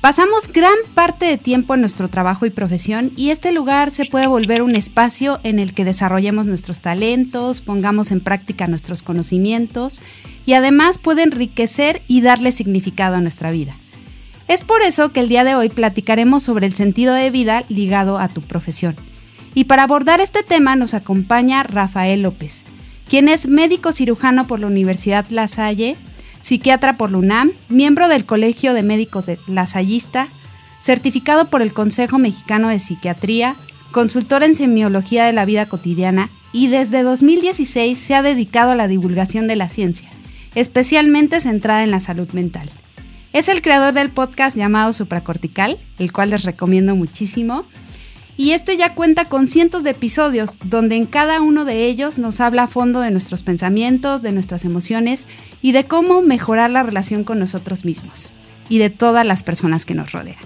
Pasamos gran parte de tiempo en nuestro trabajo y profesión y este lugar se puede volver un espacio en el que desarrollemos nuestros talentos, pongamos en práctica nuestros conocimientos y además puede enriquecer y darle significado a nuestra vida. Es por eso que el día de hoy platicaremos sobre el sentido de vida ligado a tu profesión. Y para abordar este tema nos acompaña Rafael López, quien es médico cirujano por la Universidad La Salle, psiquiatra por la UNAM, miembro del Colegio de Médicos de Lasallista, certificado por el Consejo Mexicano de Psiquiatría, consultor en semiología de la vida cotidiana y desde 2016 se ha dedicado a la divulgación de la ciencia, especialmente centrada en la salud mental. Es el creador del podcast llamado Supracortical, el cual les recomiendo muchísimo, y este ya cuenta con cientos de episodios donde en cada uno de ellos nos habla a fondo de nuestros pensamientos, de nuestras emociones y de cómo mejorar la relación con nosotros mismos y de todas las personas que nos rodean.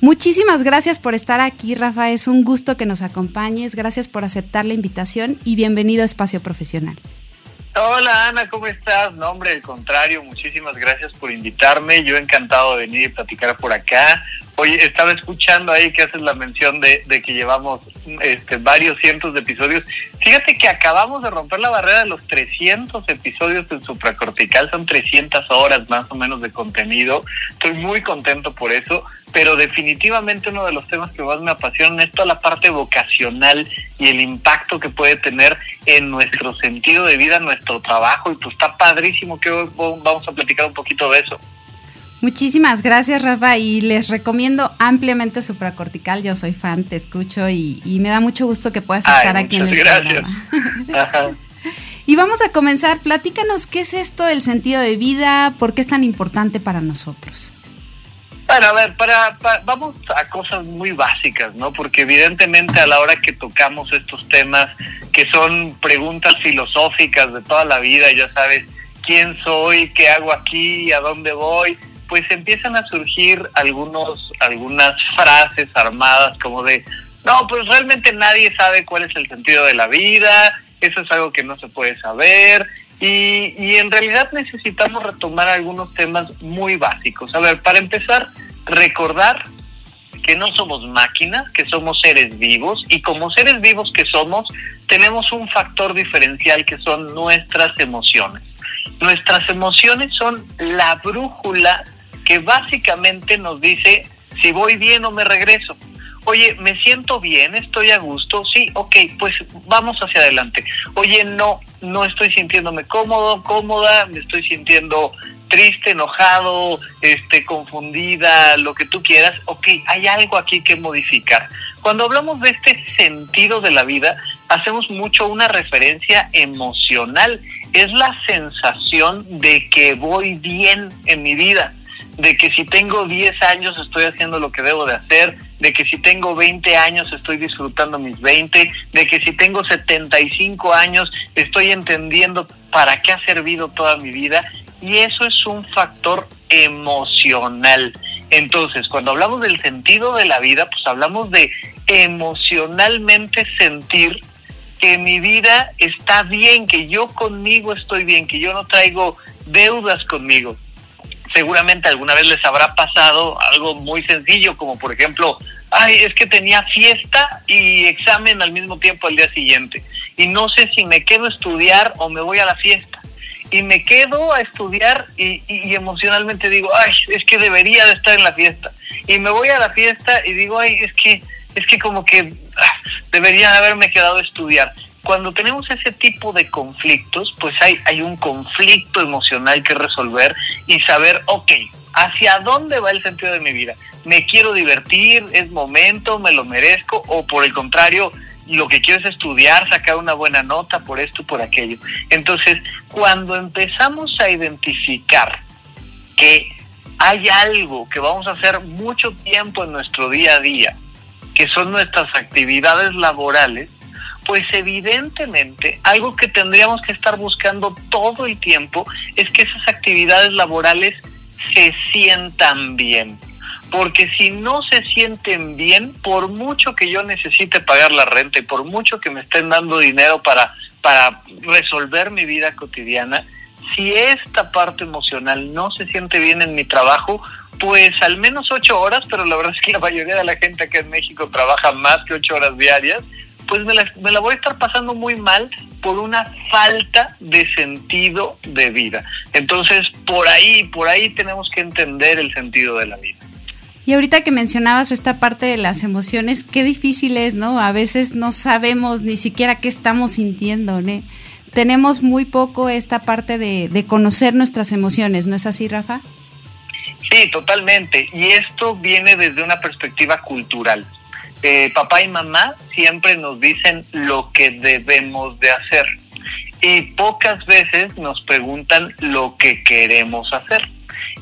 Muchísimas gracias por estar aquí, Rafa. Es un gusto que nos acompañes. Gracias por aceptar la invitación y bienvenido a Espacio Profesional. Hola Ana, ¿cómo estás? No, hombre, al contrario, muchísimas gracias por invitarme. Yo encantado de venir y platicar por acá. Oye, estaba escuchando ahí que haces la mención de, que llevamos este, varios cientos de episodios. Fíjate que acabamos de romper la barrera de los 300 episodios en supracortical, son 300 horas más o menos de contenido. Estoy muy contento por eso, pero definitivamente uno de los temas que más me apasiona es toda la parte vocacional y el impacto que puede tener en nuestro sentido de vida, nuestro trabajo. Y pues está padrísimo que hoy vamos a platicar un poquito de eso. Muchísimas gracias, Rafa, y les recomiendo ampliamente Supracortical. Yo soy fan, te escucho y, me da mucho gusto que puedas estar aquí en el gracias. programa. y vamos a comenzar. Platícanos qué es esto, el sentido de vida, por qué es tan importante para nosotros. Bueno, a ver, para, vamos a cosas muy básicas, ¿no? Porque evidentemente a la hora que tocamos estos temas, que son preguntas filosóficas de toda la vida, ya sabes, quién soy, qué hago aquí, a dónde voy, pues empiezan a surgir algunos, algunas frases armadas como de, no, pues realmente nadie sabe cuál es el sentido de la vida, eso es algo que no se puede saber, y, y en realidad necesitamos retomar algunos temas muy básicos. A ver, para empezar, recordar que no somos máquinas, que somos seres vivos, y como seres vivos que somos, tenemos un factor diferencial que son nuestras emociones. Nuestras emociones son la brújula que básicamente nos dice si voy bien o me regreso. Oye, me siento bien, estoy a gusto, sí, ok, pues vamos hacia adelante. Oye, no, no estoy sintiéndome cómodo, cómoda, me estoy sintiendo triste, enojado, este, confundida, lo que tú quieras, ok, hay algo aquí que modificar. Cuando hablamos de este sentido de la vida, hacemos mucho una referencia emocional. Es la sensación de que voy bien en mi vida de que si tengo 10 años estoy haciendo lo que debo de hacer, de que si tengo 20 años estoy disfrutando mis 20, de que si tengo 75 años estoy entendiendo para qué ha servido toda mi vida y eso es un factor emocional. Entonces, cuando hablamos del sentido de la vida, pues hablamos de emocionalmente sentir que mi vida está bien, que yo conmigo estoy bien, que yo no traigo deudas conmigo seguramente alguna vez les habrá pasado algo muy sencillo, como por ejemplo, ay, es que tenía fiesta y examen al mismo tiempo al día siguiente. Y no sé si me quedo a estudiar o me voy a la fiesta. Y me quedo a estudiar y, emocionalmente digo, ay, es que debería de estar en la fiesta. Y me voy a la fiesta y digo, ay, es que, es que como que ah, debería haberme quedado a estudiar cuando tenemos ese tipo de conflictos, pues hay, hay un conflicto emocional que resolver y saber, ok, ¿hacia dónde va el sentido de mi vida? ¿Me quiero divertir? ¿Es momento? ¿Me lo merezco? ¿O por el contrario, lo que quiero es estudiar, sacar una buena nota por esto, por aquello? Entonces, cuando empezamos a identificar que hay algo que vamos a hacer mucho tiempo en nuestro día a día, que son nuestras actividades laborales, pues evidentemente algo que tendríamos que estar buscando todo el tiempo es que esas actividades laborales se sientan bien. Porque si no se sienten bien, por mucho que yo necesite pagar la renta y por mucho que me estén dando dinero para, para resolver mi vida cotidiana, si esta parte emocional no se siente bien en mi trabajo, pues al menos ocho horas, pero la verdad es que la mayoría de la gente aquí en México trabaja más que ocho horas diarias, pues me la, me la voy a estar pasando muy mal por una falta de sentido de vida. Entonces, por ahí, por ahí tenemos que entender el sentido de la vida. Y ahorita que mencionabas esta parte de las emociones, qué difícil es, ¿no? A veces no sabemos ni siquiera qué estamos sintiendo, ¿no? Tenemos muy poco esta parte de, de conocer nuestras emociones, ¿no es así, Rafa? Sí, totalmente. Y esto viene desde una perspectiva cultural. Eh, papá y mamá siempre nos dicen lo que debemos de hacer y pocas veces nos preguntan lo que queremos hacer.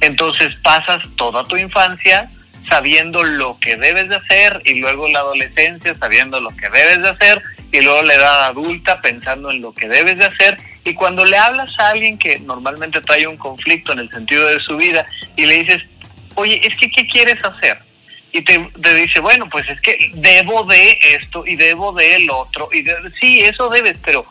Entonces pasas toda tu infancia sabiendo lo que debes de hacer y luego la adolescencia sabiendo lo que debes de hacer y luego la edad adulta pensando en lo que debes de hacer y cuando le hablas a alguien que normalmente trae un conflicto en el sentido de su vida y le dices, oye, es que ¿qué quieres hacer? Y te, dice, bueno, pues es que debo de esto y debo de el otro. Y sí, eso debes, pero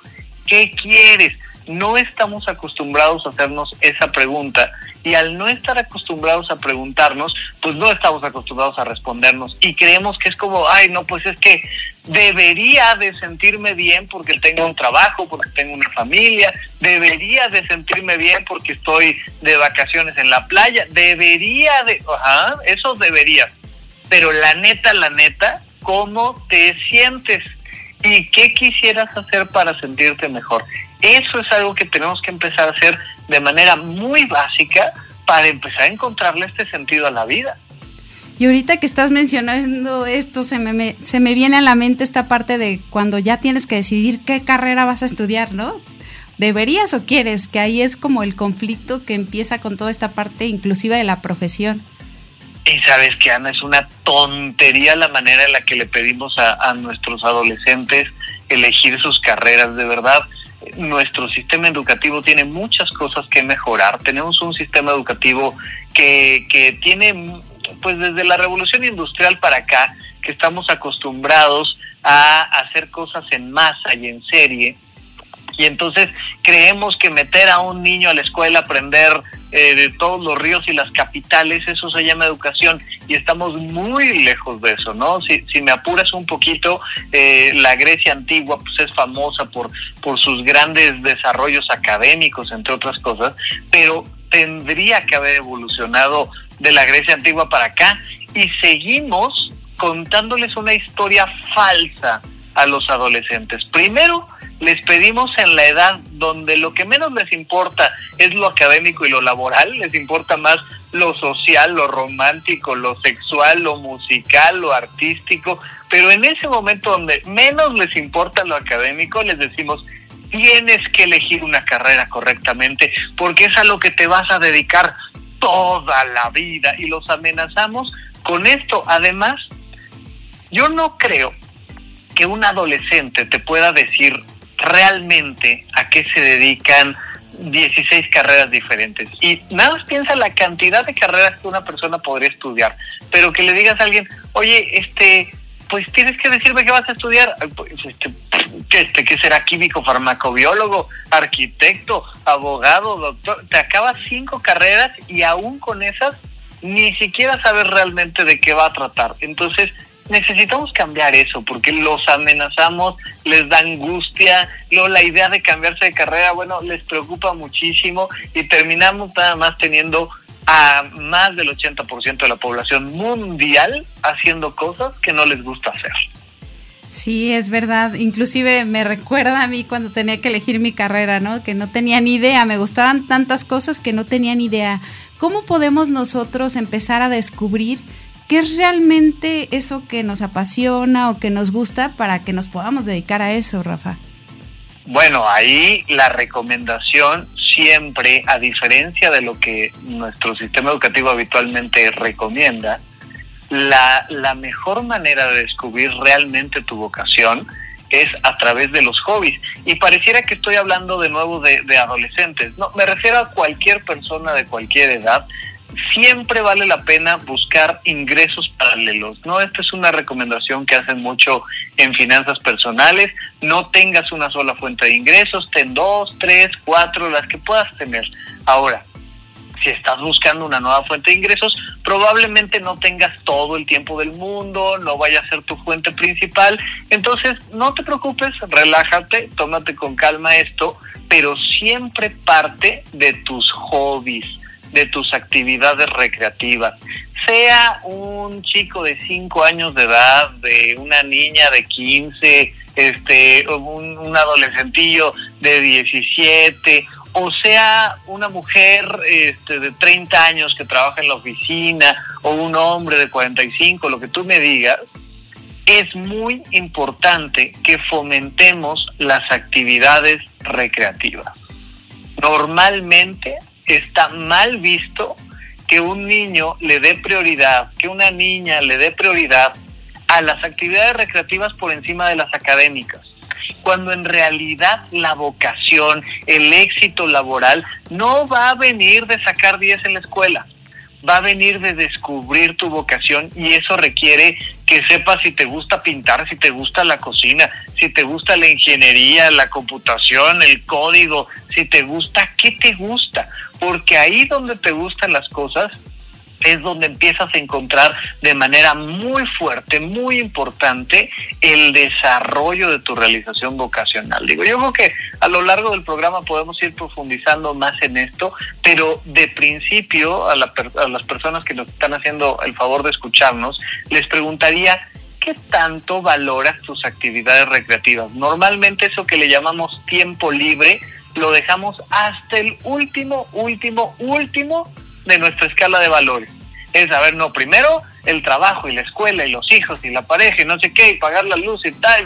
¿qué quieres? No estamos acostumbrados a hacernos esa pregunta y al no estar acostumbrados a preguntarnos, pues no estamos acostumbrados a respondernos y creemos que es como, ay, no, pues es que debería de sentirme bien porque tengo un trabajo, porque tengo una familia, debería de sentirme bien porque estoy de vacaciones en la playa, debería de, ajá, eso debería. Pero la neta, la neta, ¿cómo te sientes? ¿Y qué quisieras hacer para sentirte mejor? Eso es algo que tenemos que empezar a hacer de manera muy básica para empezar a encontrarle este sentido a la vida. Y ahorita que estás mencionando esto, se me, se me viene a la mente esta parte de cuando ya tienes que decidir qué carrera vas a estudiar, ¿no? ¿Deberías o quieres? Que ahí es como el conflicto que empieza con toda esta parte inclusiva de la profesión. Y sabes que Ana, es una tontería la manera en la que le pedimos a, nuestros adolescentes elegir sus carreras, de verdad nuestro sistema educativo tiene muchas cosas que mejorar. Tenemos un sistema educativo que, que tiene, pues desde la revolución industrial para acá, que estamos acostumbrados a hacer cosas en masa y en serie. Y entonces creemos que meter a un niño a la escuela, aprender eh, de todos los ríos y las capitales, eso se llama educación y estamos muy lejos de eso, ¿no? Si, si me apuras un poquito, eh, la Grecia antigua pues es famosa por, por sus grandes desarrollos académicos, entre otras cosas, pero tendría que haber evolucionado de la Grecia antigua para acá y seguimos contándoles una historia falsa a los adolescentes. Primero, les pedimos en la edad donde lo que menos les importa es lo académico y lo laboral, les importa más lo social, lo romántico, lo sexual, lo musical, lo artístico, pero en ese momento donde menos les importa lo académico, les decimos, tienes que elegir una carrera correctamente porque es a lo que te vas a dedicar toda la vida y los amenazamos con esto. Además, yo no creo que un adolescente te pueda decir realmente a qué se dedican 16 carreras diferentes. Y nada más piensa la cantidad de carreras que una persona podría estudiar, pero que le digas a alguien, oye, este, pues tienes que decirme qué vas a estudiar, pues, este, este, que será químico, farmacobiólogo, arquitecto, abogado, doctor, te acabas cinco carreras y aún con esas ni siquiera sabes realmente de qué va a tratar. Entonces, necesitamos cambiar eso porque los amenazamos, les da angustia, luego la idea de cambiarse de carrera, bueno, les preocupa muchísimo y terminamos nada más teniendo a más del 80% de la población mundial haciendo cosas que no les gusta hacer. Sí, es verdad. Inclusive me recuerda a mí cuando tenía que elegir mi carrera, ¿no? Que no tenía ni idea, me gustaban tantas cosas que no tenía ni idea. ¿Cómo podemos nosotros empezar a descubrir ¿Qué es realmente eso que nos apasiona o que nos gusta para que nos podamos dedicar a eso, Rafa? Bueno, ahí la recomendación siempre, a diferencia de lo que nuestro sistema educativo habitualmente recomienda, la, la mejor manera de descubrir realmente tu vocación es a través de los hobbies. Y pareciera que estoy hablando de nuevo de, de, adolescentes. No, me refiero a cualquier persona de cualquier edad. Siempre vale la pena buscar ingresos paralelos. No, esta es una recomendación que hacen mucho en finanzas personales. No tengas una sola fuente de ingresos, ten dos, tres, cuatro, las que puedas tener. Ahora, si estás buscando una nueva fuente de ingresos, probablemente no tengas todo el tiempo del mundo, no vaya a ser tu fuente principal. Entonces, no te preocupes, relájate, tómate con calma esto, pero siempre parte de tus hobbies, de tus actividades recreativas. Sea un chico de 5 años de edad, de una niña de 15, este, un, adolescentillo de 17 o sea una mujer este, de 30 años que trabaja en la oficina o un hombre de 45, lo que tú me digas, es muy importante que fomentemos las actividades recreativas. Normalmente está mal visto que un niño le dé prioridad, que una niña le dé prioridad a las actividades recreativas por encima de las académicas cuando en realidad la vocación, el éxito laboral no va a venir de sacar 10 en la escuela, va a venir de descubrir tu vocación y eso requiere que sepas si te gusta pintar, si te gusta la cocina, si te gusta la ingeniería, la computación, el código, si te gusta, ¿qué te gusta? Porque ahí donde te gustan las cosas, es donde empiezas a encontrar de manera muy fuerte, muy importante, el desarrollo de tu realización vocacional. Digo, yo creo que a lo largo del programa podemos ir profundizando más en esto, pero de principio a, las personas que nos están haciendo el favor de escucharnos, les preguntaría, ¿qué tanto valoras tus actividades recreativas? Normalmente eso que le llamamos tiempo libre, lo dejamos hasta el último, último, último de nuestra escala de valores. Es, a ver, no, primero el trabajo y la escuela y los hijos y la pareja y no sé qué, y pagar la luz y tal,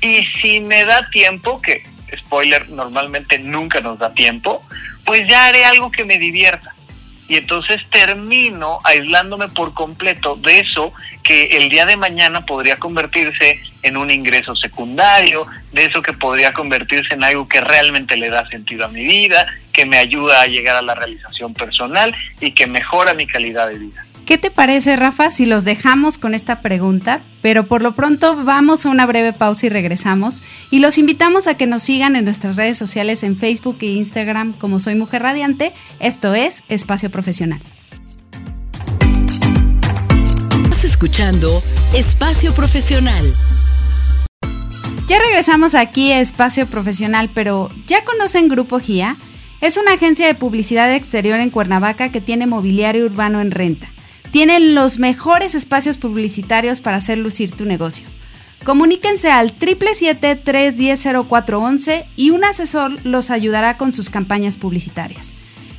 y si me da tiempo, que spoiler, normalmente nunca nos da tiempo, pues ya haré algo que me divierta. Y entonces termino aislándome por completo de eso que el día de mañana podría convertirse en un ingreso secundario, de eso que podría convertirse en algo que realmente le da sentido a mi vida, que me ayuda a llegar a la realización personal y que mejora mi calidad de vida. ¿Qué te parece, Rafa, si los dejamos con esta pregunta? Pero por lo pronto vamos a una breve pausa y regresamos. Y los invitamos a que nos sigan en nuestras redes sociales en Facebook e Instagram como Soy Mujer Radiante. Esto es Espacio Profesional. Escuchando Espacio Profesional. Ya regresamos aquí a Espacio Profesional, pero ¿ya conocen Grupo GIA? Es una agencia de publicidad exterior en Cuernavaca que tiene mobiliario urbano en renta. Tienen los mejores espacios publicitarios para hacer lucir tu negocio. Comuníquense al 777-310-0411 y un asesor los ayudará con sus campañas publicitarias.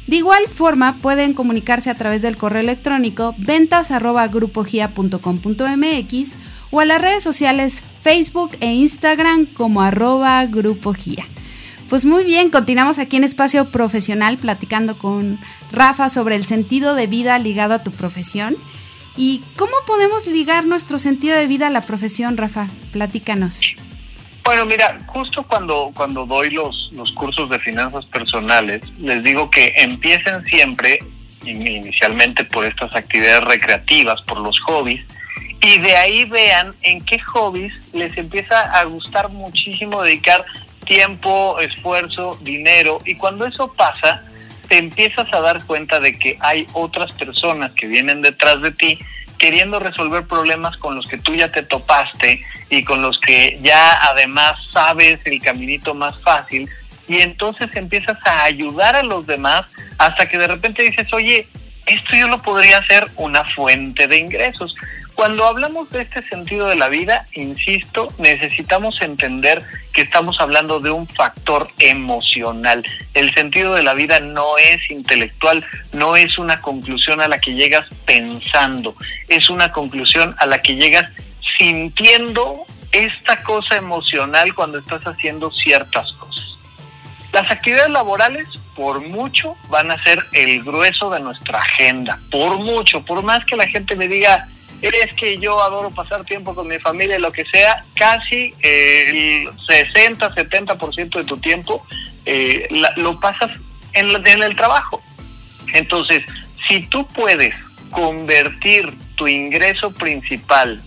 De igual forma, pueden comunicarse a través del correo electrónico ventas.grupogia.com.mx o a las redes sociales Facebook e Instagram como arroba grupogia. Pues muy bien, continuamos aquí en Espacio Profesional platicando con Rafa sobre el sentido de vida ligado a tu profesión. ¿Y cómo podemos ligar nuestro sentido de vida a la profesión, Rafa? Platícanos. Bueno, mira, justo cuando, cuando doy los, los cursos de finanzas personales, les digo que empiecen siempre, inicialmente por estas actividades recreativas, por los hobbies, y de ahí vean en qué hobbies les empieza a gustar muchísimo dedicar tiempo, esfuerzo, dinero, y cuando eso pasa, te empiezas a dar cuenta de que hay otras personas que vienen detrás de ti queriendo resolver problemas con los que tú ya te topaste y con los que ya además sabes el caminito más fácil y entonces empiezas a ayudar a los demás hasta que de repente dices, oye, esto yo lo podría hacer una fuente de ingresos. Cuando hablamos de este sentido de la vida, insisto, necesitamos entender que estamos hablando de un factor emocional. El sentido de la vida no es intelectual, no es una conclusión a la que llegas pensando, es una conclusión a la que llegas sintiendo esta cosa emocional cuando estás haciendo ciertas cosas. Las actividades laborales por mucho van a ser el grueso de nuestra agenda, por mucho, por más que la gente me diga, es que yo adoro pasar tiempo con mi familia, lo que sea, casi eh, el 60, 70% de tu tiempo eh, lo pasas en, en el trabajo. Entonces, si tú puedes convertir tu ingreso principal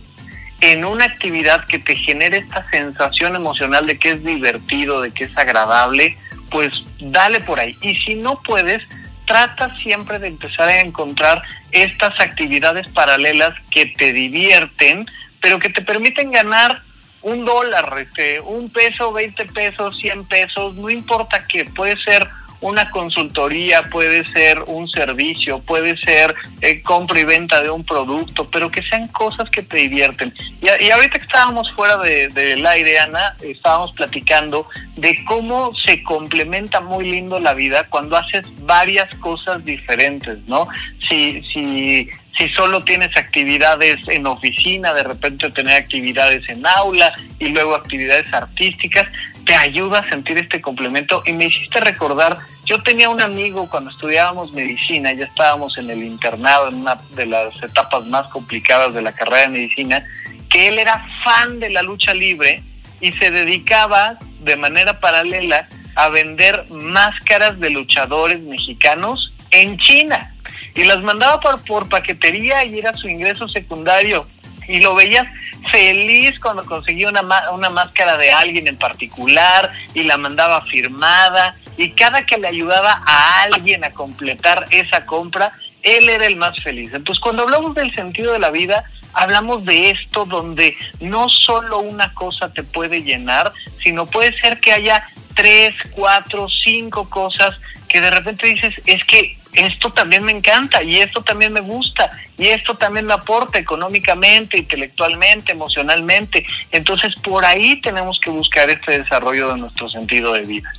en una actividad que te genere esta sensación emocional de que es divertido, de que es agradable, pues dale por ahí. Y si no puedes, trata siempre de empezar a encontrar estas actividades paralelas que te divierten, pero que te permiten ganar un dólar, este, un peso, 20 pesos, 100 pesos, no importa qué, puede ser una consultoría, puede ser un servicio, puede ser eh, compra y venta de un producto, pero que sean cosas que te divierten. Y, y ahorita que estábamos fuera del de, aire, Ana, estábamos platicando de cómo se complementa muy lindo la vida cuando haces varias cosas diferentes, ¿no? Si, si, si solo tienes actividades en oficina, de repente tener actividades en aula y luego actividades artísticas, te ayuda a sentir este complemento. Y me hiciste recordar, yo tenía un amigo cuando estudiábamos medicina, ya estábamos en el internado, en una de las etapas más complicadas de la carrera de medicina, que él era fan de la lucha libre y se dedicaba de manera paralela a vender máscaras de luchadores mexicanos en China y las mandaba por, por paquetería y era su ingreso secundario y lo veías feliz cuando conseguía una, una máscara de alguien en particular y la mandaba firmada y cada que le ayudaba a alguien a completar esa compra, él era el más feliz. Entonces cuando hablamos del sentido de la vida, hablamos de esto donde no solo una cosa te puede llenar, sino puede ser que haya tres, cuatro, cinco cosas que de repente dices, es que esto también me encanta y esto también me gusta y esto también me aporta económicamente, intelectualmente, emocionalmente. Entonces por ahí tenemos que buscar este desarrollo de nuestro sentido de vida.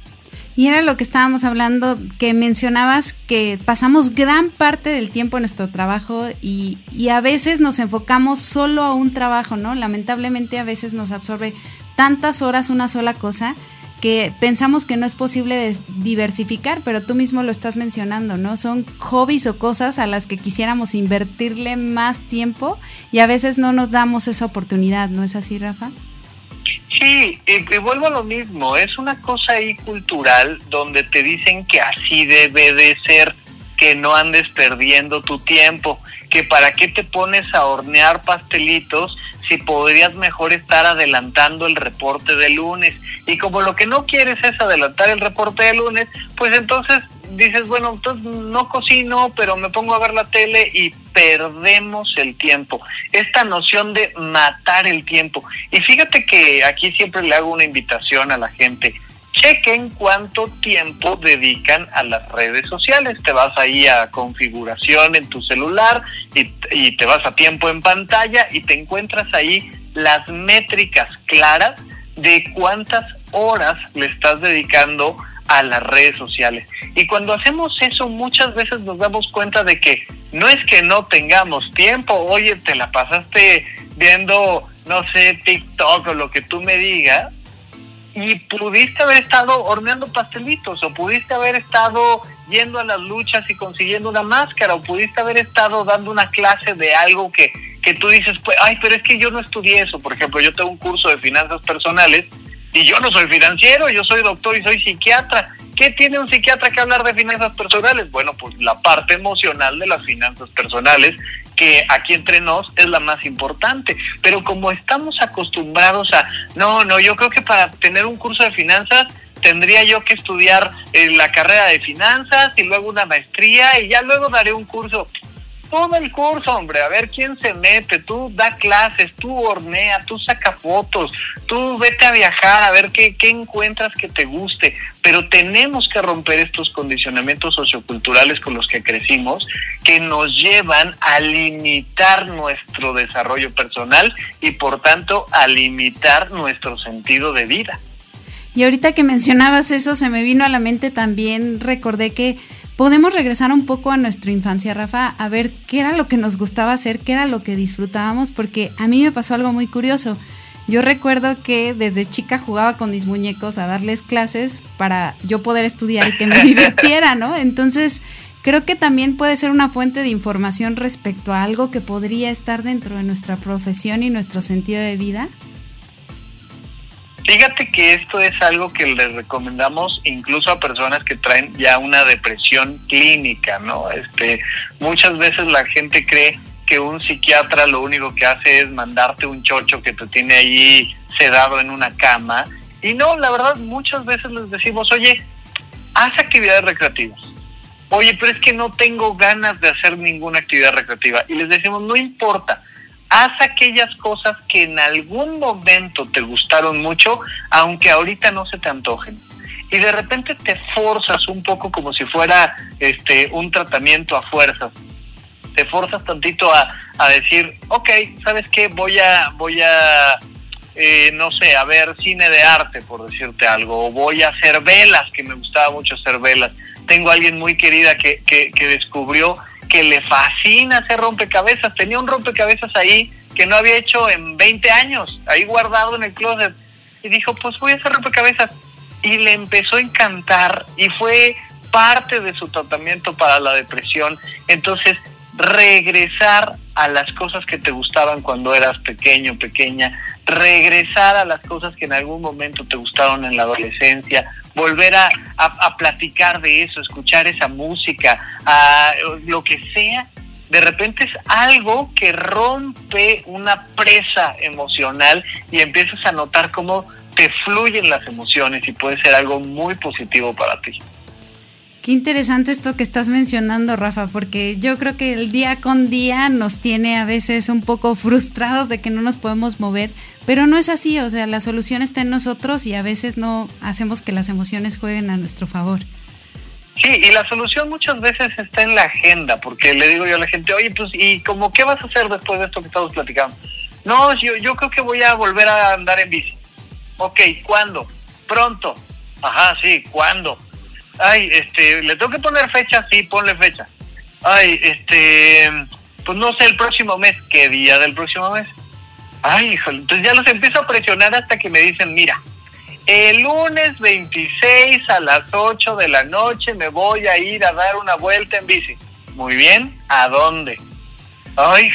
Y era lo que estábamos hablando, que mencionabas que pasamos gran parte del tiempo en nuestro trabajo y, y, a veces nos enfocamos solo a un trabajo, ¿no? Lamentablemente a veces nos absorbe tantas horas una sola cosa que pensamos que no es posible diversificar, pero tú mismo lo estás mencionando, ¿no? Son hobbies o cosas a las que quisiéramos invertirle más tiempo y a veces no nos damos esa oportunidad, ¿no es así, Rafa? Sí, y, vuelvo a lo mismo, es una cosa ahí cultural donde te dicen que así debe de ser, que no andes perdiendo tu tiempo, que para qué te pones a hornear pastelitos si podrías mejor estar adelantando el reporte de lunes. Y como lo que no quieres es adelantar el reporte de lunes, pues entonces dices, bueno, entonces no cocino, pero me pongo a ver la tele y perdemos el tiempo. Esta noción de matar el tiempo. Y fíjate que aquí siempre le hago una invitación a la gente. Chequen cuánto tiempo dedican a las redes sociales. Te vas ahí a configuración en tu celular y, te vas a tiempo en pantalla y te encuentras ahí las métricas claras de cuántas horas le estás dedicando a las redes sociales. Y cuando hacemos eso muchas veces nos damos cuenta de que no es que no tengamos tiempo, oye, te la pasaste viendo, no sé, TikTok o lo que tú me digas, y pudiste haber estado horneando pastelitos, o pudiste haber estado yendo a las luchas y consiguiendo una máscara, o pudiste haber estado dando una clase de algo que, que tú dices, pues, ay, pero es que yo no estudié eso. Por ejemplo, yo tengo un curso de finanzas personales y yo no soy financiero, yo soy doctor y soy psiquiatra. ¿Qué tiene un psiquiatra que hablar de finanzas personales? Bueno, pues la parte emocional de las finanzas personales, que aquí entre nos es la más importante. Pero como estamos acostumbrados a, no, no, yo creo que para tener un curso de finanzas tendría yo que estudiar eh, la carrera de finanzas y luego una maestría y ya luego daré un curso. Todo el curso, hombre, a ver quién se mete, tú da clases, tú hornea, tú saca fotos, tú vete a viajar, a ver qué, qué encuentras que te guste, pero tenemos que romper estos condicionamientos socioculturales con los que crecimos que nos llevan a limitar nuestro desarrollo personal y por tanto a limitar nuestro sentido de vida. Y ahorita que mencionabas eso, se me vino a la mente también, recordé que podemos regresar un poco a nuestra infancia, Rafa, a ver qué era lo que nos gustaba hacer, qué era lo que disfrutábamos, porque a mí me pasó algo muy curioso. Yo recuerdo que desde chica jugaba con mis muñecos a darles clases para yo poder estudiar y que me divirtiera, ¿no? Entonces, creo que también puede ser una fuente de información respecto a algo que podría estar dentro de nuestra profesión y nuestro sentido de vida. Fíjate que esto es algo que les recomendamos incluso a personas que traen ya una depresión clínica, ¿no? Este, muchas veces la gente cree que un psiquiatra lo único que hace es mandarte un chocho que te tiene ahí sedado en una cama. Y no, la verdad, muchas veces les decimos, oye, haz actividades recreativas. Oye, pero es que no tengo ganas de hacer ninguna actividad recreativa. Y les decimos, no importa, haz aquellas cosas que en algún momento te gustaron mucho, aunque ahorita no se te antojen. Y de repente te forzas un poco como si fuera este un tratamiento a fuerzas. Te forzas tantito a, a decir, ok, ¿sabes qué? Voy a, voy a, eh, no sé, a ver cine de arte, por decirte algo, o voy a hacer velas, que me gustaba mucho hacer velas. Tengo a alguien muy querida que, que, que descubrió que le fascina hacer rompecabezas. Tenía un rompecabezas ahí que no había hecho en 20 años, ahí guardado en el closet. Y dijo, pues voy a hacer rompecabezas. Y le empezó a encantar y fue parte de su tratamiento para la depresión. Entonces, regresar a las cosas que te gustaban cuando eras pequeño, pequeña, regresar a las cosas que en algún momento te gustaron en la adolescencia, volver a, a, platicar de eso, escuchar esa música, a, lo que sea, de repente es algo que rompe una presa emocional y empiezas a notar cómo te fluyen las emociones y puede ser algo muy positivo para ti. Qué interesante esto que estás mencionando, Rafa, porque yo creo que el día con día nos tiene a veces un poco frustrados de que no nos podemos mover, pero no es así, o sea, la solución está en nosotros y a veces no hacemos que las emociones jueguen a nuestro favor. Sí, y la solución muchas veces está en la agenda, porque le digo yo a la gente, oye, pues, ¿y cómo qué vas a hacer después de esto que estamos platicando? No, yo, yo creo que voy a volver a andar en bici. Ok, ¿cuándo? Pronto. Ajá, sí, ¿cuándo? ay, este, le tengo que poner fecha, sí, ponle fecha. Ay, este, pues no sé, el próximo mes, ¿qué día del próximo mes? Ay, híjole, entonces ya los empiezo a presionar hasta que me dicen, mira, el lunes 26 a las 8 de la noche me voy a ir a dar una vuelta en bici. Muy bien, ¿a dónde? Ay,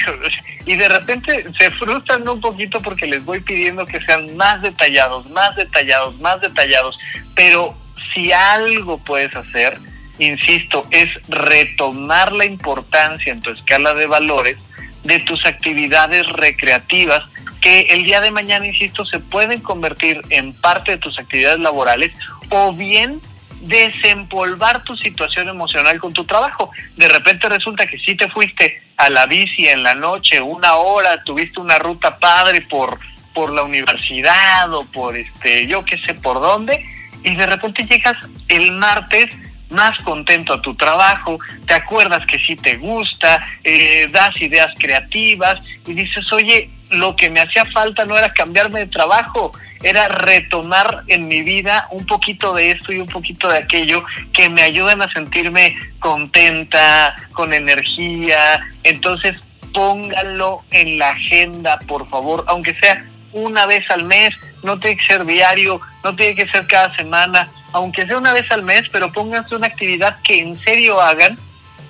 y de repente se frustran un poquito porque les voy pidiendo que sean más detallados, más detallados, más detallados, pero si algo puedes hacer, insisto, es retomar la importancia en tu escala de valores de tus actividades recreativas que el día de mañana, insisto, se pueden convertir en parte de tus actividades laborales o bien desempolvar tu situación emocional con tu trabajo. De repente resulta que si te fuiste a la bici en la noche una hora, tuviste una ruta padre por por la universidad o por este yo qué sé por dónde y de repente llegas el martes más contento a tu trabajo, te acuerdas que sí te gusta, eh, das ideas creativas y dices, oye, lo que me hacía falta no era cambiarme de trabajo, era retomar en mi vida un poquito de esto y un poquito de aquello que me ayudan a sentirme contenta, con energía. Entonces, pónganlo en la agenda, por favor, aunque sea una vez al mes, no tiene que ser diario, no tiene que ser cada semana, aunque sea una vez al mes, pero pónganse una actividad que en serio hagan,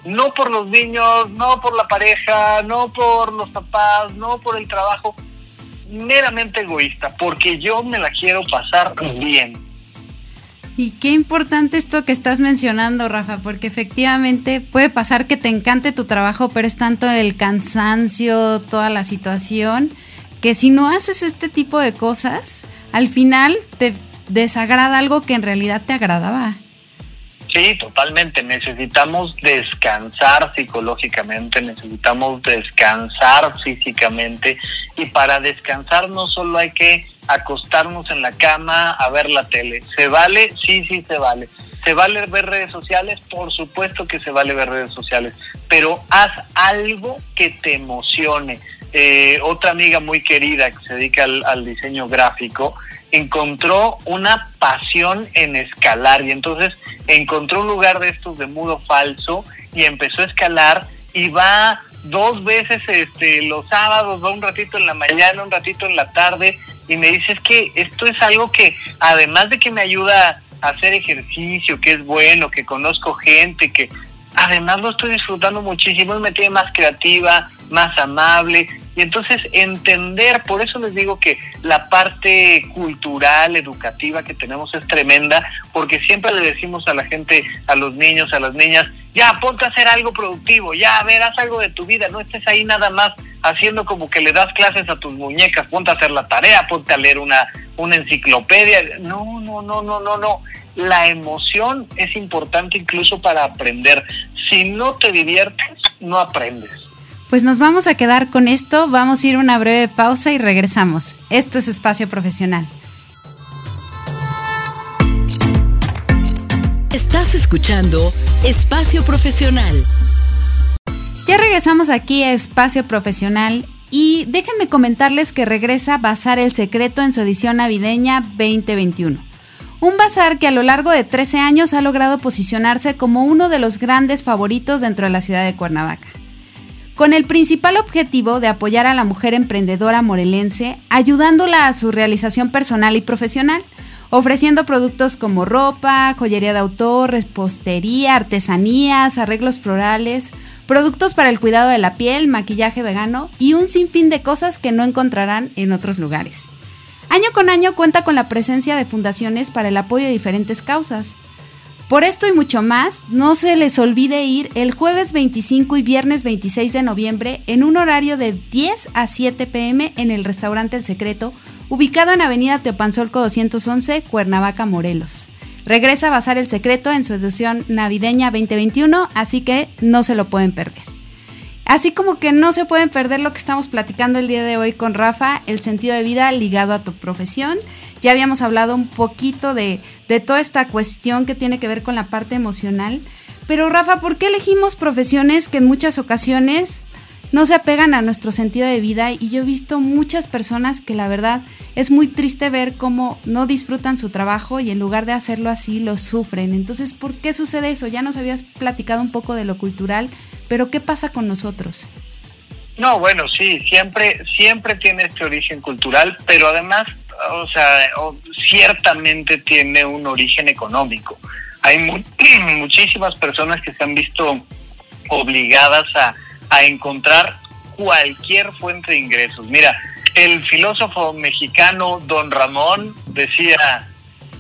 no por los niños, no por la pareja, no por los papás, no por el trabajo, meramente egoísta, porque yo me la quiero pasar bien. Y qué importante esto que estás mencionando, Rafa, porque efectivamente puede pasar que te encante tu trabajo, pero es tanto el cansancio, toda la situación, que si no haces este tipo de cosas, al final te desagrada algo que en realidad te agradaba. Sí, totalmente. Necesitamos descansar psicológicamente, necesitamos descansar físicamente y para descansar no solo hay que acostarnos en la cama a ver la tele. ¿Se vale? Sí, sí, se vale. ¿Se vale ver redes sociales? Por supuesto que se vale ver redes sociales, pero haz algo que te emocione eh, otra amiga muy querida que se dedica al, diseño gráfico, encontró una pasión en escalar y entonces encontró un lugar de estos de muro falso y empezó a escalar y va dos veces este, los sábados, va un ratito en la mañana, un ratito en la tarde, y me dice es que esto es algo que además de que me ayuda a hacer ejercicio, que es bueno, que conozco gente, que además lo estoy disfrutando muchísimo, me tiene más creativa, más amable, y entonces entender, por eso les digo que la parte cultural, educativa que tenemos es tremenda, porque siempre le decimos a la gente, a los niños, a las niñas, ya ponte a hacer algo productivo, ya a ver, haz algo de tu vida, no estés ahí nada más haciendo como que le das clases a tus muñecas, ponte a hacer la tarea, ponte a leer una, una enciclopedia. No, no, no, no, no, no. La emoción es importante incluso para aprender. Si no te diviertes, no aprendes. Pues nos vamos a quedar con esto, vamos a ir a una breve pausa y regresamos. Esto es Espacio Profesional. Estás escuchando Espacio Profesional. Ya regresamos aquí a Espacio Profesional y déjenme comentarles que regresa Bazar El Secreto en su edición navideña 2021. Un bazar que a lo largo de 13 años ha logrado posicionarse como uno de los grandes favoritos dentro de la ciudad de Cuernavaca con el principal objetivo de apoyar a la mujer emprendedora morelense, ayudándola a su realización personal y profesional, ofreciendo productos como ropa, joyería de autor, repostería, artesanías, arreglos florales, productos para el cuidado de la piel, maquillaje vegano y un sinfín de cosas que no encontrarán en otros lugares. Año con año cuenta con la presencia de fundaciones para el apoyo de diferentes causas, por esto y mucho más, no se les olvide ir el jueves 25 y viernes 26 de noviembre en un horario de 10 a 7 pm en el restaurante El Secreto, ubicado en Avenida Teopanzolco 211, Cuernavaca, Morelos. Regresa a Bazar El Secreto en su edición navideña 2021, así que no se lo pueden perder. Así como que no se pueden perder lo que estamos platicando el día de hoy con Rafa, el sentido de vida ligado a tu profesión. Ya habíamos hablado un poquito de, toda esta cuestión que tiene que ver con la parte emocional. Pero Rafa, ¿por qué elegimos profesiones que en muchas ocasiones no se apegan a nuestro sentido de vida? Y yo he visto muchas personas que la verdad es muy triste ver cómo no disfrutan su trabajo y en lugar de hacerlo así lo sufren. Entonces, ¿por qué sucede eso? Ya nos habías platicado un poco de lo cultural pero ¿qué pasa con nosotros? No, bueno, sí, siempre, siempre tiene este origen cultural, pero además, o sea, ciertamente tiene un origen económico. Hay muchísimas personas que se han visto obligadas a, a encontrar cualquier fuente de ingresos. Mira, el filósofo mexicano Don Ramón decía,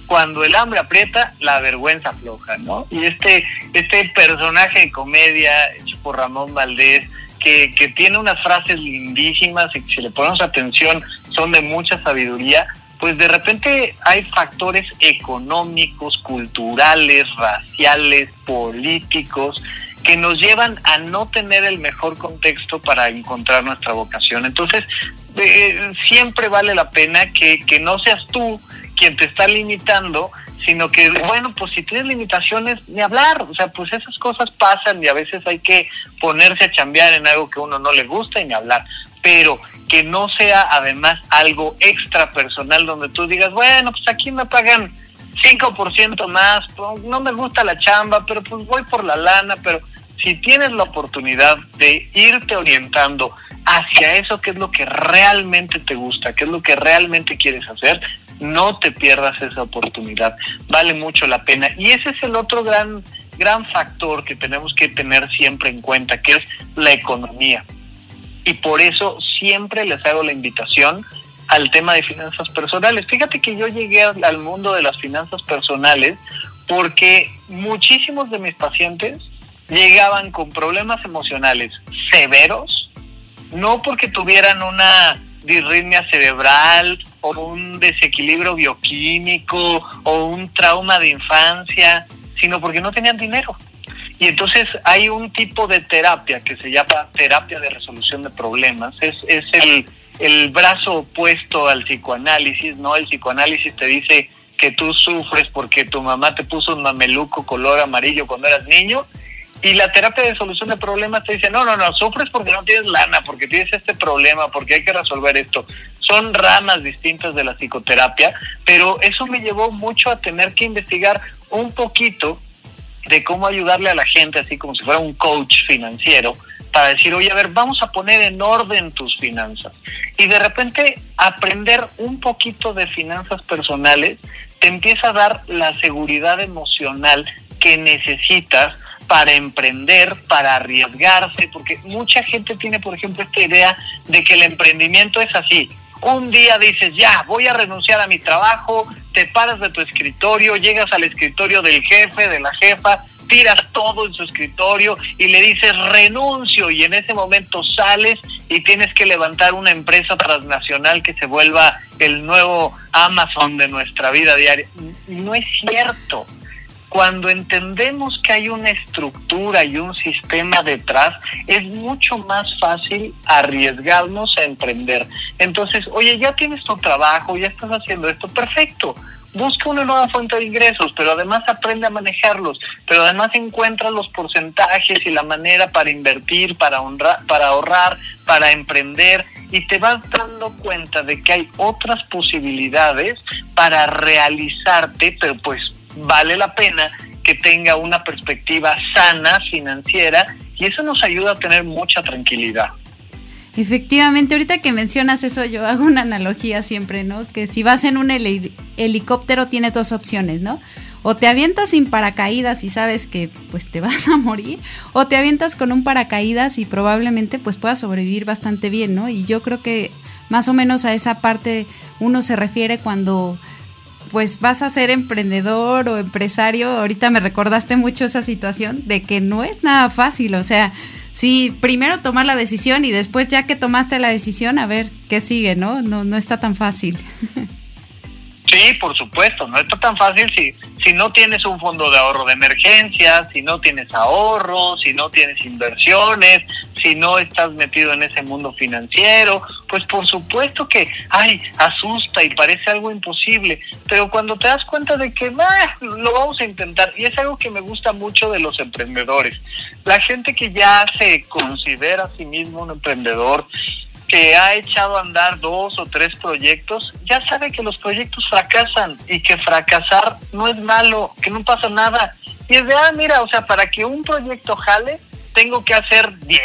cuando el hambre aprieta, la vergüenza afloja, ¿no? Y este, este personaje de comedia hecho por Ramón Valdés, que, que tiene unas frases lindísimas y que si le ponemos atención son de mucha sabiduría, pues de repente hay factores económicos, culturales, raciales, políticos, que nos llevan a no tener el mejor contexto para encontrar nuestra vocación. Entonces, eh, siempre vale la pena que, que no seas tú quien te está limitando, sino que, bueno, pues si tienes limitaciones, ni hablar, o sea, pues esas cosas pasan y a veces hay que ponerse a chambear en algo que uno no le gusta y ni hablar, pero que no sea además algo extra personal donde tú digas, bueno, pues aquí me pagan 5% más, pues, no me gusta la chamba, pero pues voy por la lana, pero si tienes la oportunidad de irte orientando hacia eso que es lo que realmente te gusta, que es lo que realmente quieres hacer, no te pierdas esa oportunidad, vale mucho la pena. Y ese es el otro gran, gran factor que tenemos que tener siempre en cuenta, que es la economía. Y por eso siempre les hago la invitación al tema de finanzas personales. Fíjate que yo llegué al mundo de las finanzas personales porque muchísimos de mis pacientes llegaban con problemas emocionales severos, no porque tuvieran una disritmia cerebral o un desequilibrio bioquímico o un trauma de infancia, sino porque no tenían dinero. Y entonces hay un tipo de terapia que se llama terapia de resolución de problemas. Es, es el, el brazo opuesto al psicoanálisis, ¿no? El psicoanálisis te dice que tú sufres porque tu mamá te puso un mameluco color amarillo cuando eras niño y la terapia de solución de problemas te dice, no, no, no, sufres porque no tienes lana, porque tienes este problema, porque hay que resolver esto. Son ramas distintas de la psicoterapia, pero eso me llevó mucho a tener que investigar un poquito de cómo ayudarle a la gente, así como si fuera un coach financiero, para decir, oye, a ver, vamos a poner en orden tus finanzas. Y de repente aprender un poquito de finanzas personales te empieza a dar la seguridad emocional que necesitas para emprender, para arriesgarse, porque mucha gente tiene, por ejemplo, esta idea de que el emprendimiento es así. Un día dices, ya, voy a renunciar a mi trabajo, te paras de tu escritorio, llegas al escritorio del jefe, de la jefa, tiras todo en su escritorio y le dices renuncio y en ese momento sales y tienes que levantar una empresa transnacional que se vuelva el nuevo Amazon de nuestra vida diaria. No es cierto cuando entendemos que hay una estructura y un sistema detrás, es mucho más fácil arriesgarnos a emprender. Entonces, oye, ya tienes tu trabajo, ya estás haciendo esto, perfecto. Busca una nueva fuente de ingresos, pero además aprende a manejarlos, pero además encuentra los porcentajes y la manera para invertir, para, honrar, para ahorrar, para emprender y te vas dando cuenta de que hay otras posibilidades para realizarte, pero pues vale la pena que tenga una perspectiva sana financiera y eso nos ayuda a tener mucha tranquilidad. Efectivamente, ahorita que mencionas eso, yo hago una analogía siempre, ¿no? Que si vas en un helicóptero tienes dos opciones, ¿no? O te avientas sin paracaídas y sabes que pues te vas a morir, o te avientas con un paracaídas y probablemente pues puedas sobrevivir bastante bien, ¿no? Y yo creo que más o menos a esa parte uno se refiere cuando pues vas a ser emprendedor o empresario, ahorita me recordaste mucho esa situación de que no es nada fácil, o sea, sí, primero tomar la decisión y después ya que tomaste la decisión, a ver qué sigue, ¿no? No, no está tan fácil. Sí, por supuesto, no está tan fácil si, si no tienes un fondo de ahorro de emergencia, si no tienes ahorros, si no tienes inversiones, si no estás metido en ese mundo financiero, pues por supuesto que, ay, asusta y parece algo imposible, pero cuando te das cuenta de que, ah, lo vamos a intentar, y es algo que me gusta mucho de los emprendedores, la gente que ya se considera a sí mismo un emprendedor, que ha echado a andar dos o tres proyectos, ya sabe que los proyectos fracasan y que fracasar no es malo, que no pasa nada. Y es de, ah, mira, o sea, para que un proyecto jale, tengo que hacer 10.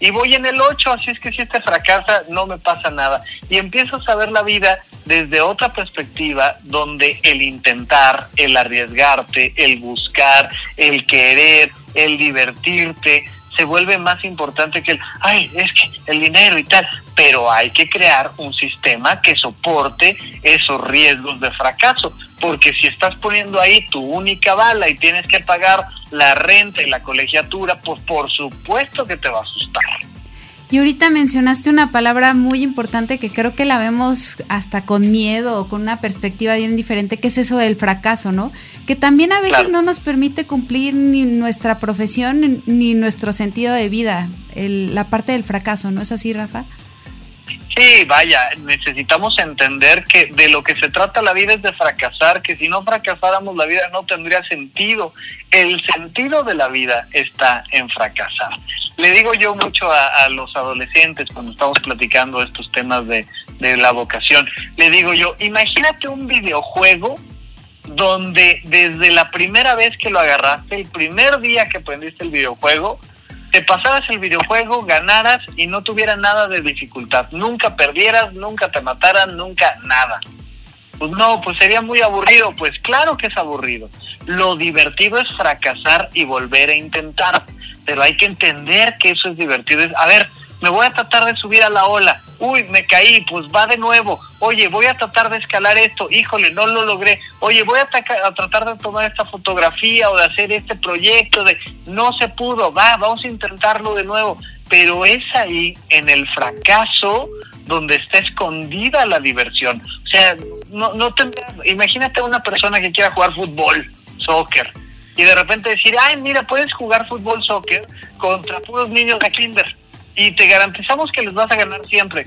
Y voy en el 8, así es que si este fracasa, no me pasa nada. Y empiezas a ver la vida desde otra perspectiva, donde el intentar, el arriesgarte, el buscar, el querer, el divertirte, se vuelve más importante que el, ay, es que el dinero y tal, pero hay que crear un sistema que soporte esos riesgos de fracaso, porque si estás poniendo ahí tu única bala y tienes que pagar la renta y la colegiatura, pues por supuesto que te va a asustar. Y ahorita mencionaste una palabra muy importante que creo que la vemos hasta con miedo o con una perspectiva bien diferente, que es eso del fracaso, ¿no? Que también a veces no nos permite cumplir ni nuestra profesión ni nuestro sentido de vida, la parte del fracaso, ¿no es así, Rafa? Sí, vaya, necesitamos entender que de lo que se trata la vida es de fracasar, que si no fracasáramos la vida no tendría sentido. El sentido de la vida está en fracasar. Le digo yo mucho a, los adolescentes cuando estamos platicando estos temas de, de la vocación, le digo yo, imagínate un videojuego donde desde la primera vez que lo agarraste, el primer día que aprendiste el videojuego, te pasaras el videojuego, ganaras y no tuviera nada de dificultad. Nunca perdieras, nunca te mataran, nunca nada. Pues no, pues sería muy aburrido. Pues claro que es aburrido. Lo divertido es fracasar y volver a intentar. Pero hay que entender que eso es divertido. a ver, me voy a tratar de subir a la ola. Uy, me caí, pues va de nuevo, oye, voy a tratar de escalar esto, híjole, no lo logré, oye, voy a, tratar de tomar esta fotografía o de hacer este proyecto, de no se pudo, va, vamos a intentarlo de nuevo, pero es ahí, en el fracaso, donde está escondida la diversión. O sea, no, no imagínate a una persona que quiera jugar fútbol, soccer, y de repente decir, ay, mira, puedes jugar fútbol, soccer contra puros niños de kinder y te garantizamos que les vas a ganar siempre.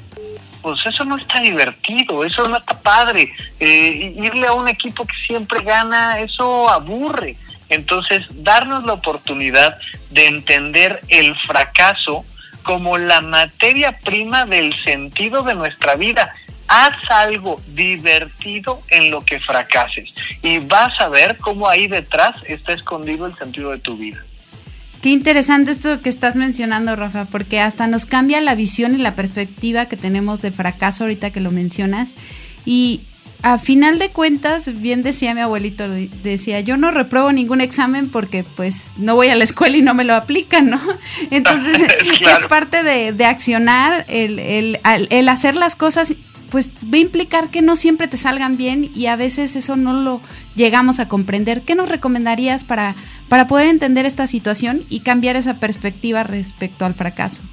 Pues eso no está divertido, eso no está padre. Eh, irle a un equipo que siempre gana, eso aburre. Entonces, darnos la oportunidad de entender el fracaso como la materia prima del sentido de nuestra vida. Haz algo divertido en lo que fracases y vas a ver cómo ahí detrás está escondido el sentido de tu vida. Qué interesante esto que estás mencionando, Rafa, porque hasta nos cambia la visión y la perspectiva que tenemos de fracaso ahorita que lo mencionas. Y a final de cuentas, bien decía mi abuelito, decía, yo no repruebo ningún examen porque pues no voy a la escuela y no me lo aplican, ¿no? Entonces es parte de, accionar, el, el, el, hacer las cosas, pues va a implicar que no siempre te salgan bien y a veces eso no lo llegamos a comprender. ¿Qué nos recomendarías para, para poder entender esta situación y cambiar esa perspectiva respecto al fracaso?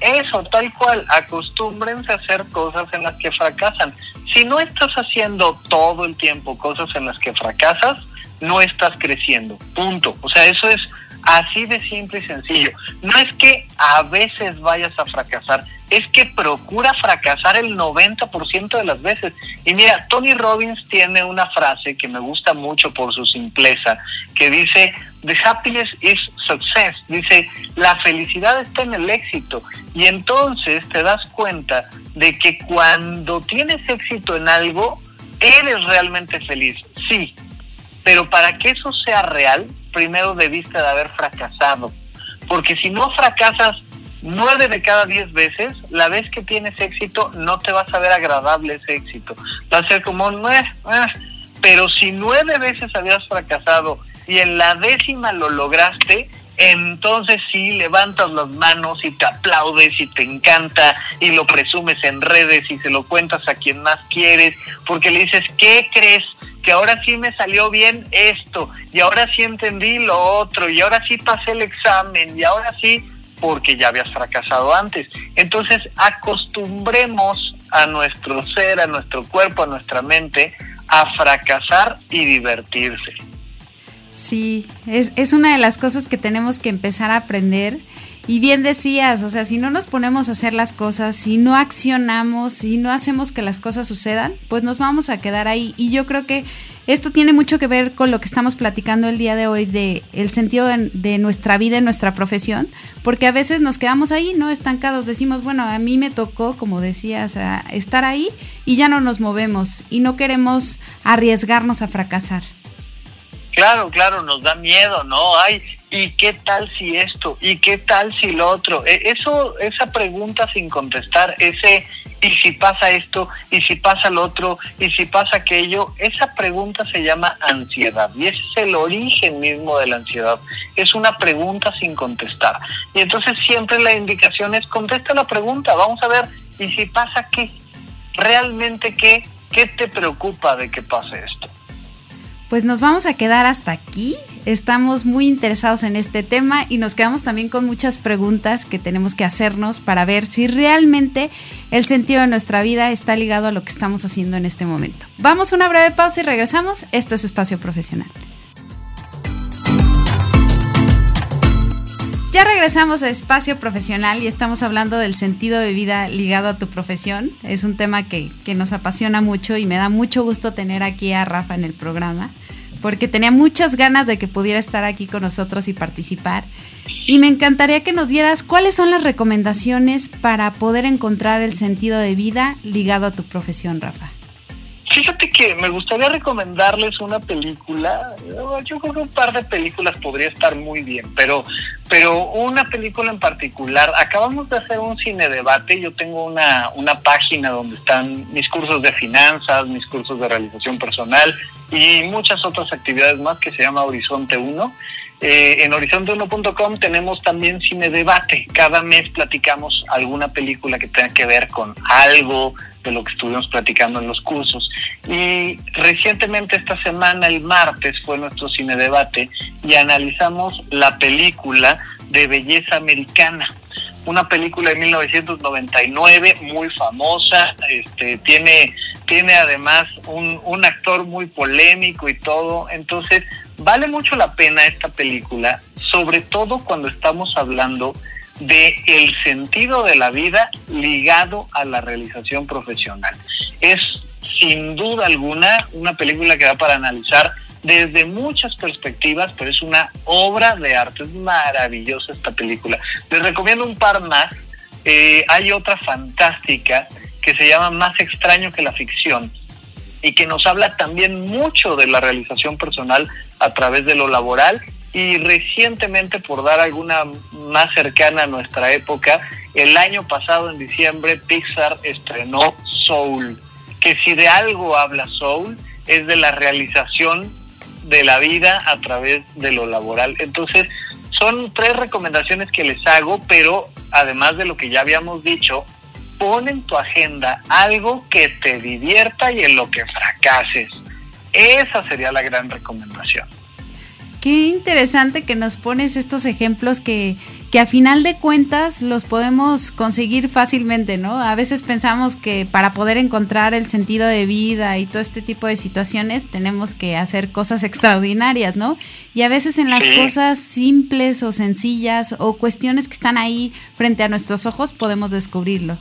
Eso, tal cual, acostúmbrense a hacer cosas en las que fracasan si no estás haciendo todo el tiempo cosas en las que fracasas, no estás creciendo. Punto. O sea, eso es así de simple y sencillo. No es que a veces vayas a fracasar, es que procura fracasar el 90% de las veces. Y mira, Tony Robbins tiene una frase que me gusta mucho por su simpleza, que dice, The happiness is success. Dice, la felicidad está en el éxito. Y entonces te das cuenta de que cuando tienes éxito en algo, eres realmente feliz. Sí, pero para que eso sea real, primero debiste de haber fracasado. Porque si no fracasas nueve de cada diez veces, la vez que tienes éxito, no te va a saber agradable ese éxito. Va a ser como, no eh, pero si nueve veces habías fracasado y en la décima lo lograste, entonces sí levantas las manos y te aplaudes y te encanta y lo presumes en redes y se lo cuentas a quien más quieres, porque le dices, ¿qué crees? Que ahora sí me salió bien esto, y ahora sí entendí lo otro, y ahora sí pasé el examen, y ahora sí, porque ya habías fracasado antes. Entonces acostumbremos a nuestro ser, a nuestro cuerpo, a nuestra mente, a fracasar y divertirse. Sí, es, es una de las cosas que tenemos que empezar a aprender. Y bien decías, o sea, si no nos ponemos a hacer las cosas, si no accionamos, si no hacemos que las cosas sucedan, pues nos vamos a quedar ahí. Y yo creo que esto tiene mucho que ver con lo que estamos platicando el día de hoy de el sentido de, nuestra vida, en nuestra profesión, porque a veces nos quedamos ahí, ¿no? Estancados. Decimos, bueno, a mí me tocó, como decías, estar ahí y ya no nos movemos y no queremos arriesgarnos a fracasar. Claro, claro, nos da miedo, ¿no? Ay, ¿y qué tal si esto? ¿Y qué tal si lo otro? E, eso, esa pregunta sin contestar, ese ¿y si pasa esto? ¿Y si pasa lo otro? ¿Y si pasa aquello? Esa pregunta se llama ansiedad y ese es el origen mismo de la ansiedad. Es una pregunta sin contestar. Y entonces siempre la indicación es contesta la pregunta, vamos a ver, ¿y si pasa qué? ¿Realmente qué? ¿Qué te preocupa de que pase esto? pues nos vamos a quedar hasta aquí. Estamos muy interesados en este tema y nos quedamos también con muchas preguntas que tenemos que hacernos para ver si realmente el sentido de nuestra vida está ligado a lo que estamos haciendo en este momento. Vamos a una breve pausa y regresamos. Esto es Espacio Profesional. Ya regresamos a Espacio Profesional y estamos hablando del sentido de vida ligado a tu profesión. Es un tema que, que, nos apasiona mucho y me da mucho gusto tener aquí a Rafa en el programa, porque tenía muchas ganas de que pudiera estar aquí con nosotros y participar. Y me encantaría que nos dieras cuáles son las recomendaciones para poder encontrar el sentido de vida ligado a tu profesión, Rafa. Fíjate que me gustaría recomendarles una película. Yo creo que un par de películas podría estar muy bien, pero, pero una película en particular. Acabamos de hacer un cine debate. Yo tengo una, una página donde están mis cursos de finanzas, mis cursos de realización personal y muchas otras actividades más que se llama Horizonte 1. Eh, en horizonte1.com tenemos también cine debate. Cada mes platicamos alguna película que tenga que ver con algo de lo que estuvimos platicando en los cursos. Y recientemente esta semana, el martes, fue nuestro cine debate y analizamos la película de belleza americana. Una película de 1999 muy famosa, este, tiene, tiene además un, un actor muy polémico y todo. Entonces, vale mucho la pena esta película, sobre todo cuando estamos hablando de el sentido de la vida ligado a la realización profesional. Es sin duda alguna una película que da para analizar desde muchas perspectivas, pero es una obra de arte, es maravillosa esta película. Les recomiendo un par más. Eh, hay otra fantástica que se llama Más extraño que la ficción y que nos habla también mucho de la realización personal a través de lo laboral Y recientemente, por dar alguna más cercana a nuestra época, el año pasado en diciembre Pixar estrenó Soul, que si de algo habla Soul es de la realización de la vida a través de lo laboral. Entonces, son tres recomendaciones que les hago, pero además de lo que ya habíamos dicho, pon en tu agenda algo que te divierta y en lo que fracases. Esa sería la gran recomendación. Qué interesante que nos pones estos ejemplos que, que a final de cuentas los podemos conseguir fácilmente, ¿no? A veces pensamos que para poder encontrar el sentido de vida y todo este tipo de situaciones tenemos que hacer cosas extraordinarias, ¿no? Y a veces en las cosas simples o sencillas o cuestiones que están ahí frente a nuestros ojos podemos descubrirlo.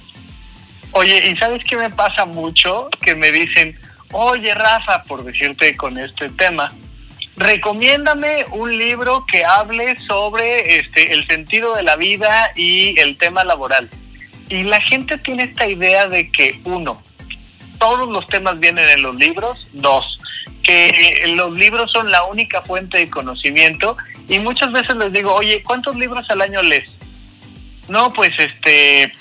Oye, ¿y sabes qué me pasa mucho? Que me dicen, oye Rafa, por decirte con este tema, recomiéndame un libro que hable sobre este el sentido de la vida y el tema laboral. Y la gente tiene esta idea de que uno, todos los temas vienen en los libros, dos, que los libros son la única fuente de conocimiento y muchas veces les digo, "Oye, ¿cuántos libros al año lees?" No, pues este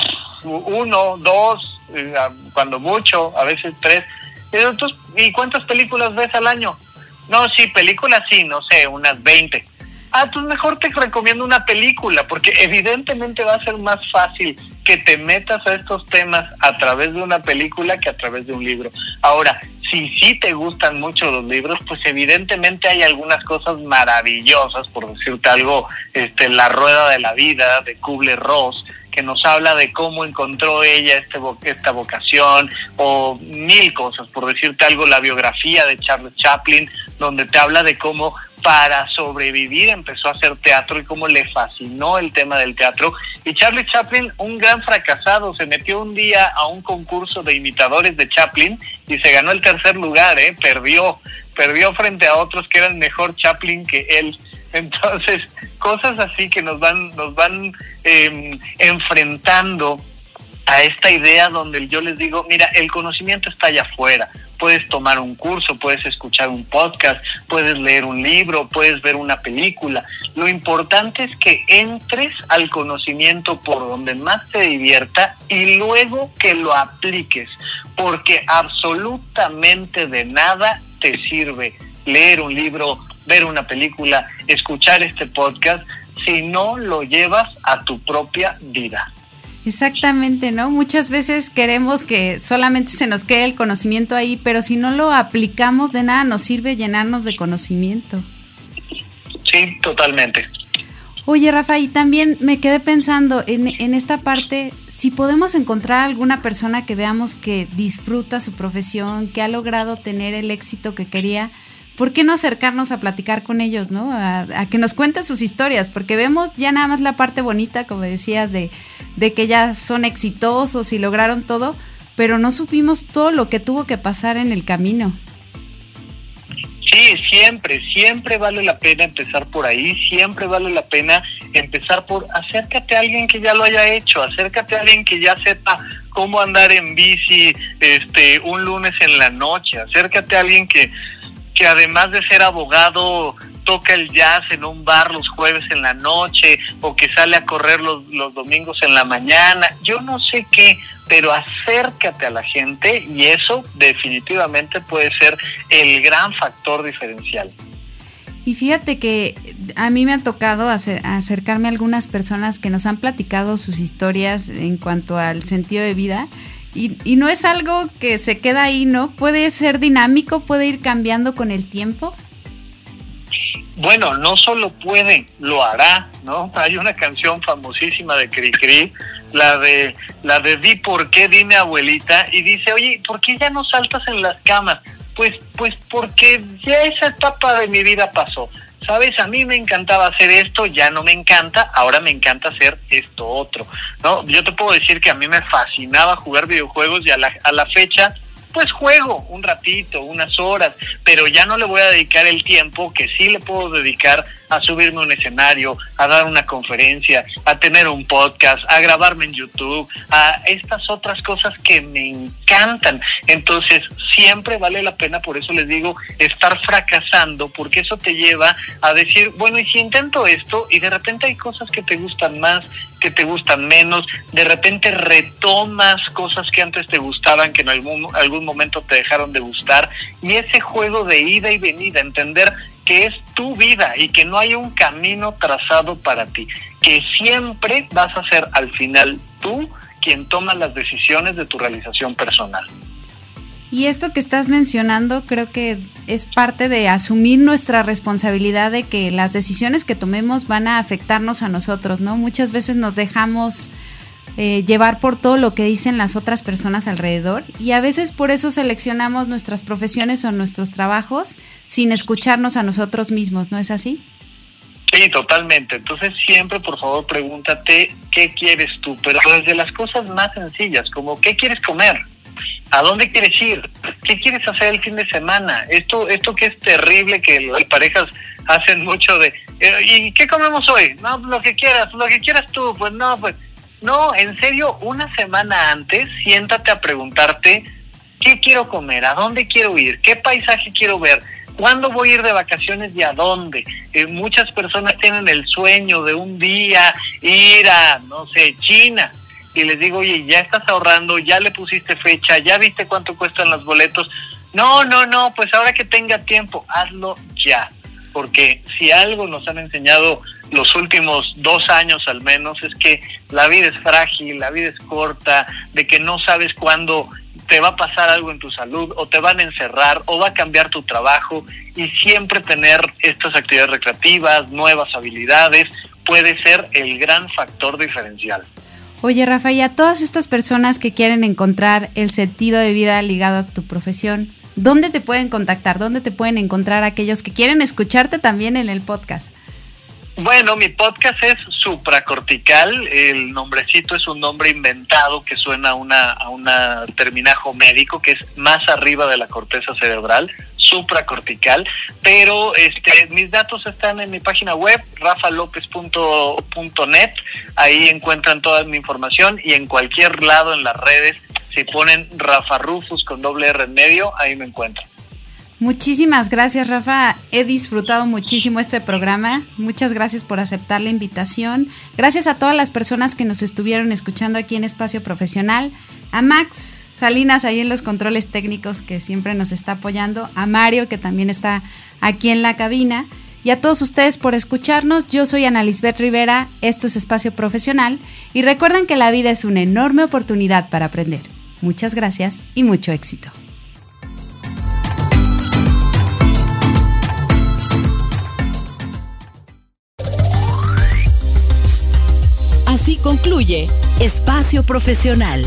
uno, dos, eh, cuando mucho, a veces tres. ¿Y cuántas películas ves al año? No, sí, películas sí, no sé, unas 20. Ah, pues mejor te recomiendo una película, porque evidentemente va a ser más fácil que te metas a estos temas a través de una película que a través de un libro. Ahora, si sí te gustan mucho los libros, pues evidentemente hay algunas cosas maravillosas, por decirte algo, este, La Rueda de la Vida de Kubler-Ross, que nos habla de cómo encontró ella este, esta vocación o mil cosas, por decirte algo, la biografía de Charles Chaplin, donde te habla de cómo para sobrevivir empezó a hacer teatro y cómo le fascinó el tema del teatro. Y Charlie Chaplin, un gran fracasado, se metió un día a un concurso de imitadores de Chaplin y se ganó el tercer lugar, ¿eh? perdió, perdió frente a otros que eran mejor Chaplin que él. Entonces, cosas así que nos van, nos van em, enfrentando a esta idea donde yo les digo, mira, el conocimiento está allá afuera. Puedes tomar un curso, puedes escuchar un podcast, puedes leer un libro, puedes ver una película. Lo importante es que entres al conocimiento por donde más te divierta y luego que lo apliques, porque absolutamente de nada te sirve leer un libro, ver una película, escuchar este podcast, si no lo llevas a tu propia vida. Exactamente, ¿no? Muchas veces queremos que solamente se nos quede el conocimiento ahí, pero si no lo aplicamos, de nada nos sirve llenarnos de conocimiento. Sí, totalmente. Oye, Rafa, y también me quedé pensando en, en, esta parte, si podemos encontrar alguna persona que veamos que disfruta su profesión, que ha logrado tener el éxito que quería, ¿por qué no acercarnos a platicar con ellos, ¿no? A, que nos cuenten sus historias, porque vemos ya nada más la parte bonita, como decías, de, de que ya son exitosos y lograron todo, pero no supimos todo lo que tuvo que pasar en el camino. Sí, siempre, siempre vale la pena empezar por ahí, siempre vale la pena empezar por acércate a alguien que ya lo haya hecho, acércate a alguien que ya sepa cómo andar en bici este un lunes en la noche, acércate a alguien que que además de ser abogado toca el jazz en un bar los jueves en la noche o que sale a correr los, los domingos en la mañana, yo no sé qué, pero acércate a la gente y eso definitivamente puede ser el gran factor diferencial. Y fíjate que a mí me ha tocado acercarme a algunas personas que nos han platicado sus historias en cuanto al sentido de vida y, no es algo que se queda ahí, ¿no? Puede ser dinámico, puede ir cambiando con el tiempo. Bueno, no solo puede, lo hará, ¿no? Hay una canción famosísima de Cricri, la de la de Di por qué, dime abuelita, y dice, oye, ¿por qué ya no saltas en las camas? Pues, pues porque ya esa etapa de mi vida pasó sabes, a mí me encantaba hacer esto, ya no me encanta, ahora me encanta hacer esto otro, ¿no? Yo te puedo decir que a mí me fascinaba jugar videojuegos y a la, a la fecha, pues juego un ratito, unas horas, pero ya no le voy a dedicar el tiempo que sí le puedo dedicar a subirme a un escenario, a dar una conferencia, a tener un podcast, a grabarme en YouTube, a estas otras cosas que me encantan. Entonces, siempre vale la pena, por eso les digo, estar fracasando, porque eso te lleva a decir, bueno, y si intento esto y de repente hay cosas que te gustan más, que te gustan menos, de repente retomas cosas que antes te gustaban, que en algún, algún momento te dejaron de gustar, y ese juego de ida y venida, entender que es tu vida y que no hay un camino trazado para ti, que siempre vas a ser al final tú quien toma las decisiones de tu realización personal. Y esto que estás mencionando creo que es parte de asumir nuestra responsabilidad de que las decisiones que tomemos van a afectarnos a nosotros, ¿no? Muchas veces nos dejamos eh, llevar por todo lo que dicen las otras personas alrededor y a veces por eso seleccionamos nuestras profesiones o nuestros trabajos sin escucharnos a nosotros mismos, ¿no es así? Sí, totalmente. Entonces siempre, por favor, pregúntate qué quieres tú, pero desde las cosas más sencillas, como qué quieres comer, ¿A dónde quieres ir? ¿Qué quieres hacer el fin de semana? Esto, esto que es terrible que las parejas hacen mucho de eh, ¿y qué comemos hoy? No, lo que quieras, lo que quieras tú, pues no, pues no, en serio, una semana antes siéntate a preguntarte qué quiero comer, a dónde quiero ir, qué paisaje quiero ver, cuándo voy a ir de vacaciones y a dónde. Eh, muchas personas tienen el sueño de un día ir a, no sé, China y les digo, oye, ya estás ahorrando, ya le pusiste fecha, ya viste cuánto cuestan los boletos. No, no, no, pues ahora que tenga tiempo, hazlo ya. Porque si algo nos han enseñado los últimos dos años al menos es que la vida es frágil, la vida es corta, de que no sabes cuándo te va a pasar algo en tu salud o te van a encerrar o va a cambiar tu trabajo y siempre tener estas actividades recreativas, nuevas habilidades, puede ser el gran factor diferencial. Oye, Rafa, y a todas estas personas que quieren encontrar el sentido de vida ligado a tu profesión, ¿dónde te pueden contactar? ¿Dónde te pueden encontrar aquellos que quieren escucharte también en el podcast? Bueno, mi podcast es supracortical. El nombrecito es un nombre inventado que suena a una, a un terminajo médico que es más arriba de la corteza cerebral supracortical, pero este, mis datos están en mi página web, rafalopez.net, ahí encuentran toda mi información y en cualquier lado en las redes, si ponen Rafa Rufus con doble R en medio, ahí me encuentran. Muchísimas gracias, Rafa. He disfrutado muchísimo este programa. Muchas gracias por aceptar la invitación. Gracias a todas las personas que nos estuvieron escuchando aquí en Espacio Profesional. A Max, Salinas ahí en los controles técnicos que siempre nos está apoyando, a Mario que también está aquí en la cabina y a todos ustedes por escucharnos. Yo soy Ana Lisbeth Rivera, esto es Espacio Profesional y recuerden que la vida es una enorme oportunidad para aprender. Muchas gracias y mucho éxito. Así concluye Espacio Profesional